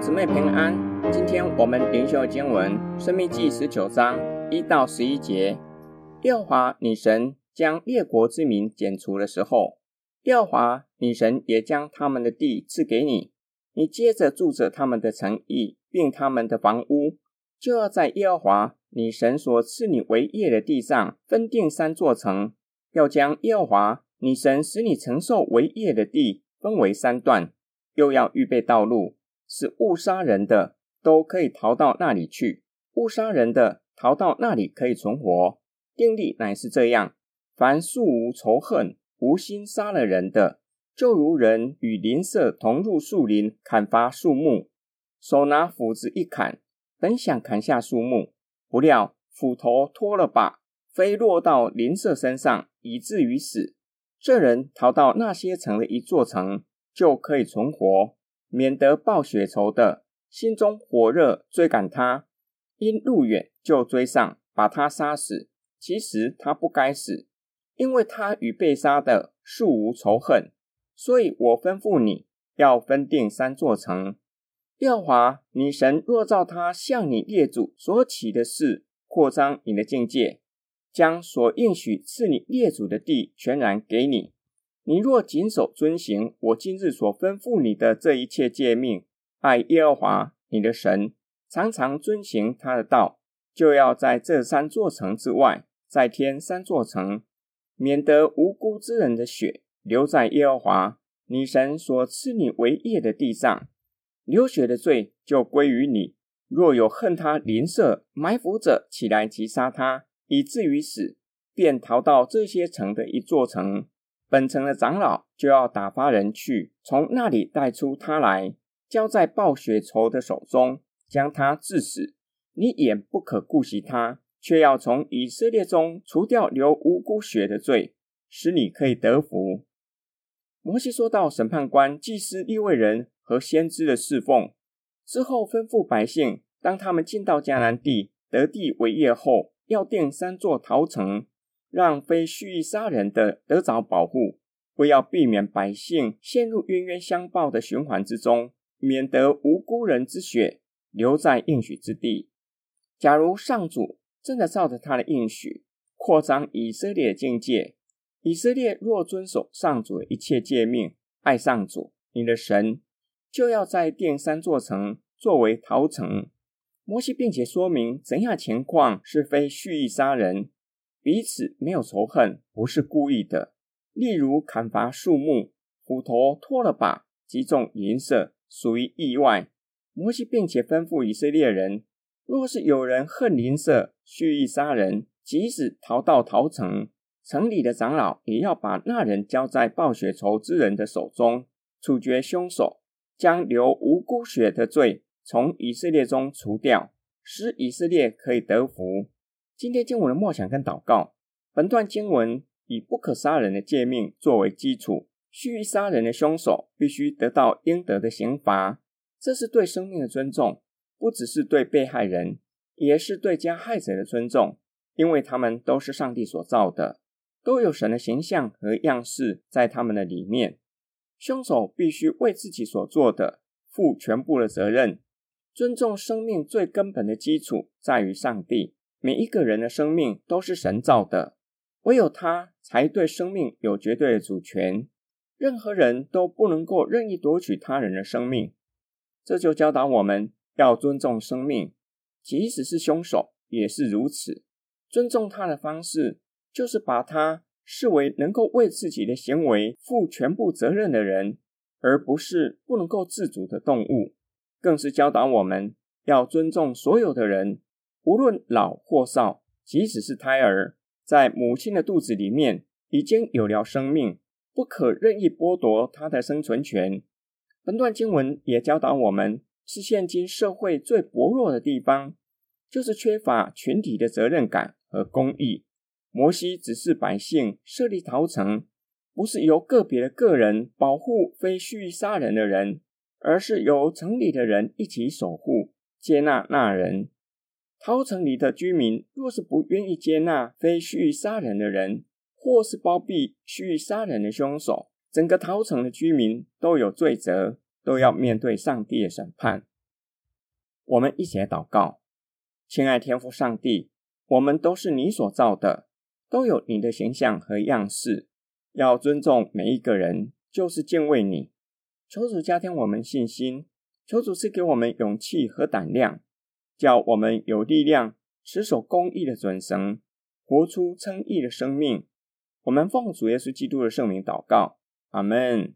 姊妹平安。今天我们灵修经文《申命记》十九章一到十一节。耶和华女神将列国之民剪除的时候，耶和华女神也将他们的地赐给你。你接着住着他们的城邑，并他们的房屋，就要在耶和华女神所赐你为业的地上分定三座城，要将耶和华女神使你承受为业的地分为三段，又要预备道路。是误杀人的都可以逃到那里去，误杀人的逃到那里可以存活。定力乃是这样：凡素无仇恨、无心杀了人的，就如人与邻舍同入树林砍伐树木，手拿斧子一砍，本想砍下树木，不料斧头脱了把，飞落到邻舍身上，以至于死。这人逃到那些城的一座城，就可以存活。免得报血仇的心中火热追赶他，因路远就追上，把他杀死。其实他不该死，因为他与被杀的素无仇恨。所以我吩咐你要分定三座城。耀华女神若照他向你列祖所起的事，扩张你的境界，将所应许赐你列祖的地全然给你。你若谨守遵行我今日所吩咐你的这一切诫命，爱耶和华你的神，常常遵行他的道，就要在这三座城之外再添三座城，免得无辜之人的血流在耶和华你神所赐你为业的地上，流血的罪就归于你。若有恨他邻舍埋伏者起来击杀他，以至于死，便逃到这些城的一座城。本城的长老就要打发人去，从那里带出他来，交在暴雪仇的手中，将他致死。你也不可顾惜他，却要从以色列中除掉流无辜血的罪，使你可以得福。摩西说到审判官、祭司、立位人和先知的侍奉之后，吩咐百姓：当他们进到迦南地得地为业后，要定三座逃城。让非蓄意杀人的得着保护，为要避免百姓陷入冤冤相报的循环之中，免得无辜人之血留在应许之地。假如上主真的照着他的应许扩张以色列的境界，以色列若遵守上主的一切诫命，爱上主你的神，就要再定三座城作为逃城。摩西并且说明怎样情况是非蓄意杀人。彼此没有仇恨，不是故意的。例如砍伐树木，斧头脱了把，击中邻舍，属于意外。摩西并且吩咐以色列人：若是有人恨邻舍，蓄意杀人，即使逃到逃城，城里的长老也要把那人交在报血仇之人的手中，处决凶手，将流无辜血的罪从以色列中除掉，使以色列可以得福。今天经文的默想跟祷告，本段经文以不可杀人的诫命作为基础，蓄意杀人的凶手必须得到应得的刑罚。这是对生命的尊重，不只是对被害人，也是对加害者的尊重，因为他们都是上帝所造的，都有神的形象和样式在他们的里面。凶手必须为自己所做的负全部的责任。尊重生命最根本的基础在于上帝。每一个人的生命都是神造的，唯有他才对生命有绝对的主权。任何人都不能够任意夺取他人的生命。这就教导我们要尊重生命，即使是凶手也是如此。尊重他的方式，就是把他视为能够为自己的行为负全部责任的人，而不是不能够自主的动物。更是教导我们要尊重所有的人。无论老或少，即使是胎儿，在母亲的肚子里面已经有了生命，不可任意剥夺他的生存权。本段经文也教导我们，是现今社会最薄弱的地方，就是缺乏群体的责任感和公义。摩西指示百姓设立逃城，不是由个别的个人保护非蓄意杀人的人，而是由城里的人一起守护、接纳那人。逃城里的居民，若是不愿意接纳非蓄意杀人的人，或是包庇蓄意杀人的凶手，整个逃城的居民都有罪责，都要面对上帝的审判。我们一起来祷告，亲爱天父上帝，我们都是你所造的，都有你的形象和样式，要尊重每一个人，就是敬畏你。求主加添我们信心，求主赐给我们勇气和胆量，叫我们有力量持守公义的准绳，活出称义的生命。我们奉主耶稣基督的圣名祷告，阿门。